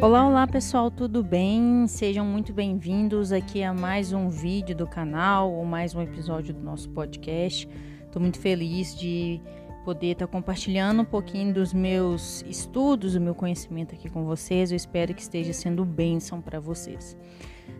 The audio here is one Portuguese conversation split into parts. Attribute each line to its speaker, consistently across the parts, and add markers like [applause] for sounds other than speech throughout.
Speaker 1: Olá, olá pessoal, tudo bem? Sejam muito bem-vindos aqui a mais um vídeo do canal ou mais um episódio do nosso podcast. Estou muito feliz de poder estar tá compartilhando um pouquinho dos meus estudos, do meu conhecimento aqui com vocês. Eu espero que esteja sendo bênção para vocês.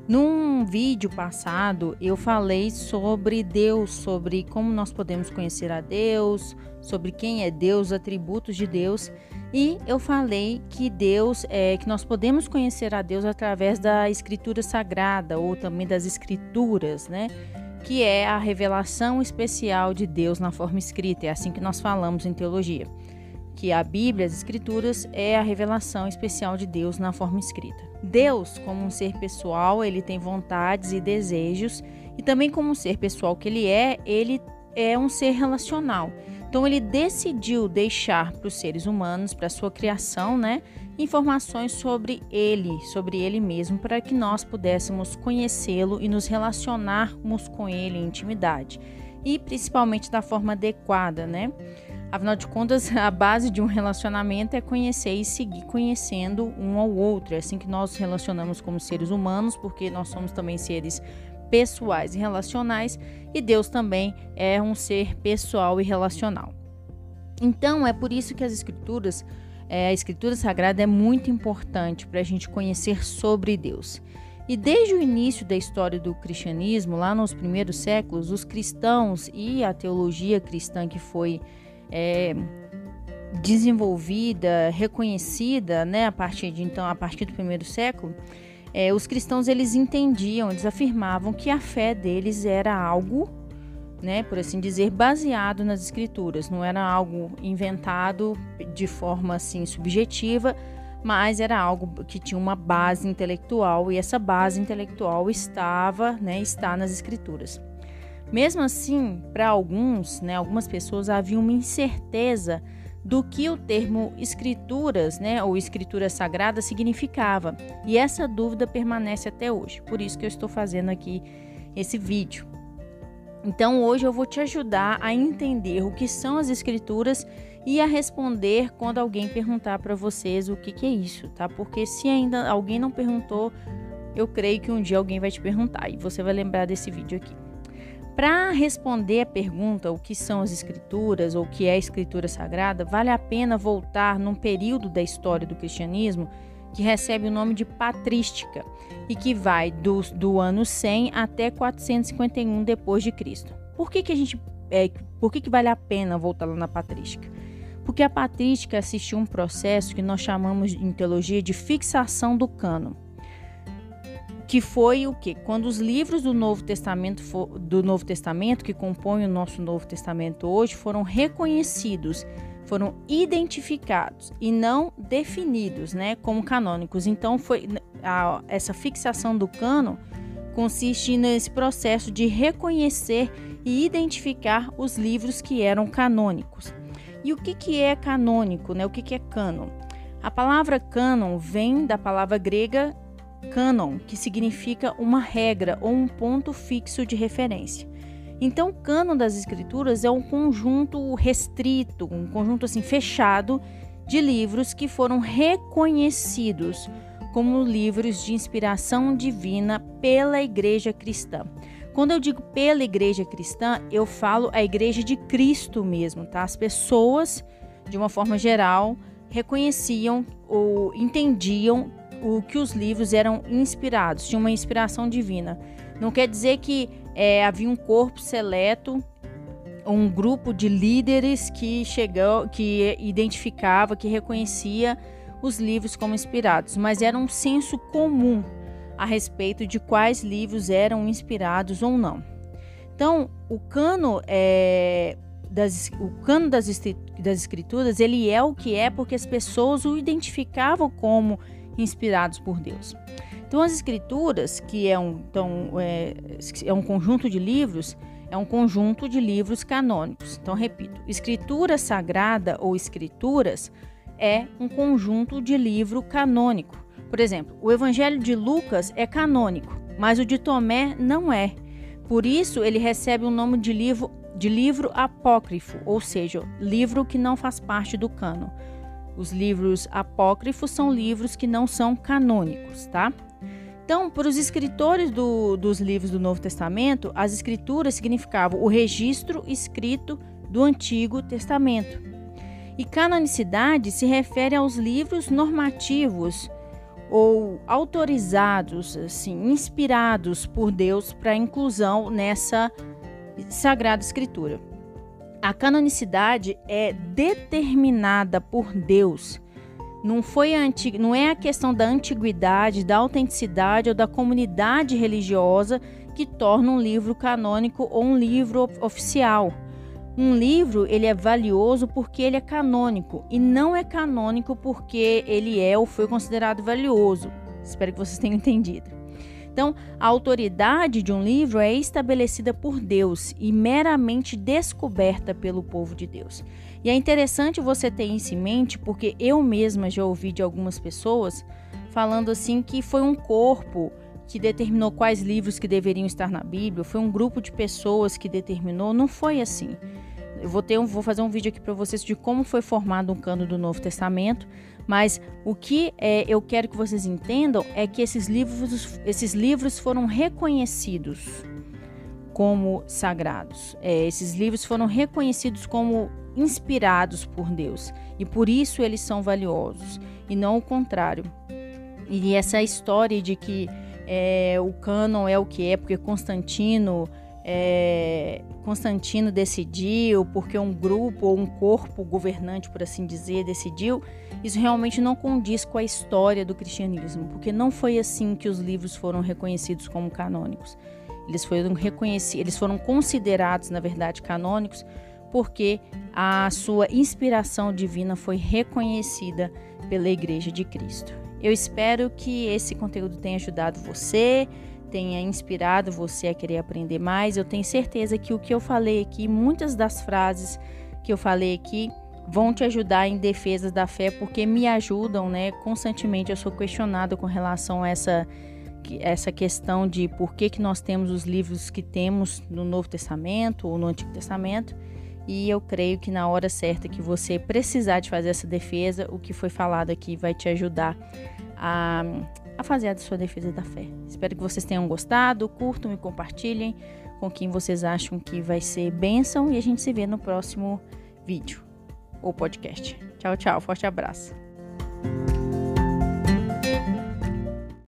Speaker 1: Num vídeo passado, eu falei sobre Deus, sobre como nós podemos conhecer a Deus, sobre quem é Deus, atributos de Deus, e eu falei que Deus é que nós podemos conhecer a Deus através da escritura sagrada ou também das escrituras, né? Que é a revelação especial de Deus na forma escrita, é assim que nós falamos em teologia que a Bíblia, as Escrituras, é a revelação especial de Deus na forma escrita. Deus, como um ser pessoal, ele tem vontades e desejos, e também como um ser pessoal que ele é, ele é um ser relacional. Então ele decidiu deixar para os seres humanos, para a sua criação, né, informações sobre ele, sobre ele mesmo, para que nós pudéssemos conhecê-lo e nos relacionarmos com ele em intimidade, e principalmente da forma adequada, né? Afinal de contas, [laughs] a base de um relacionamento é conhecer e seguir conhecendo um ao outro. É assim que nós nos relacionamos como seres humanos, porque nós somos também seres pessoais e relacionais, e Deus também é um ser pessoal e relacional. Então, é por isso que as escrituras, é, a escritura sagrada é muito importante para a gente conhecer sobre Deus. E desde o início da história do cristianismo, lá nos primeiros séculos, os cristãos e a teologia cristã que foi é, desenvolvida, reconhecida, né, a partir de então, a partir do primeiro século, é, os cristãos eles entendiam, eles afirmavam que a fé deles era algo, né, por assim dizer, baseado nas escrituras, não era algo inventado de forma assim subjetiva, mas era algo que tinha uma base intelectual e essa base intelectual estava, né, está nas escrituras. Mesmo assim, para alguns, né, algumas pessoas havia uma incerteza do que o termo escrituras, né, ou escritura sagrada significava. E essa dúvida permanece até hoje. Por isso que eu estou fazendo aqui esse vídeo. Então, hoje eu vou te ajudar a entender o que são as escrituras e a responder quando alguém perguntar para vocês o que, que é isso, tá? Porque se ainda alguém não perguntou, eu creio que um dia alguém vai te perguntar e você vai lembrar desse vídeo aqui. Para responder a pergunta o que são as escrituras ou o que é a escritura sagrada, vale a pena voltar num período da história do cristianismo que recebe o nome de patrística e que vai do, do ano 100 até 451 depois de Cristo. Por que, que a gente é, por que, que vale a pena voltar lá na patrística? Porque a patrística assistiu um processo que nós chamamos em teologia de fixação do cânon que foi o que? Quando os livros do Novo Testamento do Novo Testamento que compõem o nosso Novo Testamento hoje foram reconhecidos, foram identificados e não definidos, né, como canônicos. Então foi a, essa fixação do cano consiste nesse processo de reconhecer e identificar os livros que eram canônicos. E o que, que é canônico, né? O que, que é cânon? A palavra cânon vem da palavra grega Canon, que significa uma regra ou um ponto fixo de referência. Então, o cânon das escrituras é um conjunto restrito, um conjunto assim fechado de livros que foram reconhecidos como livros de inspiração divina pela igreja cristã. Quando eu digo pela igreja cristã, eu falo a igreja de Cristo mesmo, tá? As pessoas, de uma forma geral, reconheciam ou entendiam o que os livros eram inspirados, tinham uma inspiração divina. Não quer dizer que é, havia um corpo seleto, um grupo de líderes que chegou, que identificava, que reconhecia os livros como inspirados, mas era um senso comum a respeito de quais livros eram inspirados ou não. Então, o cano é, das, o cano das, das escrituras ele é o que é porque as pessoas o identificavam como inspirados por Deus. Então, as Escrituras, que é um, então, é, é um conjunto de livros, é um conjunto de livros canônicos. Então, repito: Escritura Sagrada ou Escrituras é um conjunto de livro canônico. Por exemplo, o Evangelho de Lucas é canônico, mas o de Tomé não é. Por isso, ele recebe o nome de livro, de livro apócrifo, ou seja, livro que não faz parte do cano Os livros apócrifos são livros que não são canônicos, tá? Então, para os escritores do, dos livros do Novo Testamento, as escrituras significavam o registro escrito do Antigo Testamento. E canonicidade se refere aos livros normativos ou autorizados, assim, inspirados por Deus para inclusão nessa Sagrada Escritura. A canonicidade é determinada por Deus. Não, foi a antig... não é a questão da antiguidade, da autenticidade ou da comunidade religiosa que torna um livro canônico ou um livro oficial. Um livro ele é valioso porque ele é canônico e não é canônico porque ele é ou foi considerado valioso. Espero que vocês tenham entendido. Então, a autoridade de um livro é estabelecida por Deus e meramente descoberta pelo povo de Deus. E é interessante você ter isso em mente porque eu mesma já ouvi de algumas pessoas falando assim que foi um corpo que determinou quais livros que deveriam estar na Bíblia, foi um grupo de pessoas que determinou, não foi assim. Eu vou, ter um, vou fazer um vídeo aqui para vocês de como foi formado um cano do Novo Testamento, mas o que é, eu quero que vocês entendam é que esses livros, esses livros foram reconhecidos como sagrados. É, esses livros foram reconhecidos como inspirados por Deus e por isso eles são valiosos e não o contrário. E essa história de que é, o cânon é o que é porque Constantino é, Constantino decidiu, porque um grupo ou um corpo governante, por assim dizer, decidiu, isso realmente não condiz com a história do cristianismo, porque não foi assim que os livros foram reconhecidos como canônicos. Eles foram reconhecidos, eles foram considerados, na verdade, canônicos, porque a sua inspiração divina foi reconhecida pela Igreja de Cristo. Eu espero que esse conteúdo tenha ajudado você tenha inspirado você a querer aprender mais. Eu tenho certeza que o que eu falei aqui, muitas das frases que eu falei aqui, vão te ajudar em defesa da fé, porque me ajudam, né? Constantemente eu sou questionada com relação a essa essa questão de por que, que nós temos os livros que temos no Novo Testamento ou no Antigo Testamento. E eu creio que na hora certa que você precisar de fazer essa defesa, o que foi falado aqui vai te ajudar a a fazer a sua defesa da fé. Espero que vocês tenham gostado, curtam e compartilhem com quem vocês acham que vai ser bênção e a gente se vê no próximo vídeo ou podcast. Tchau, tchau, forte abraço.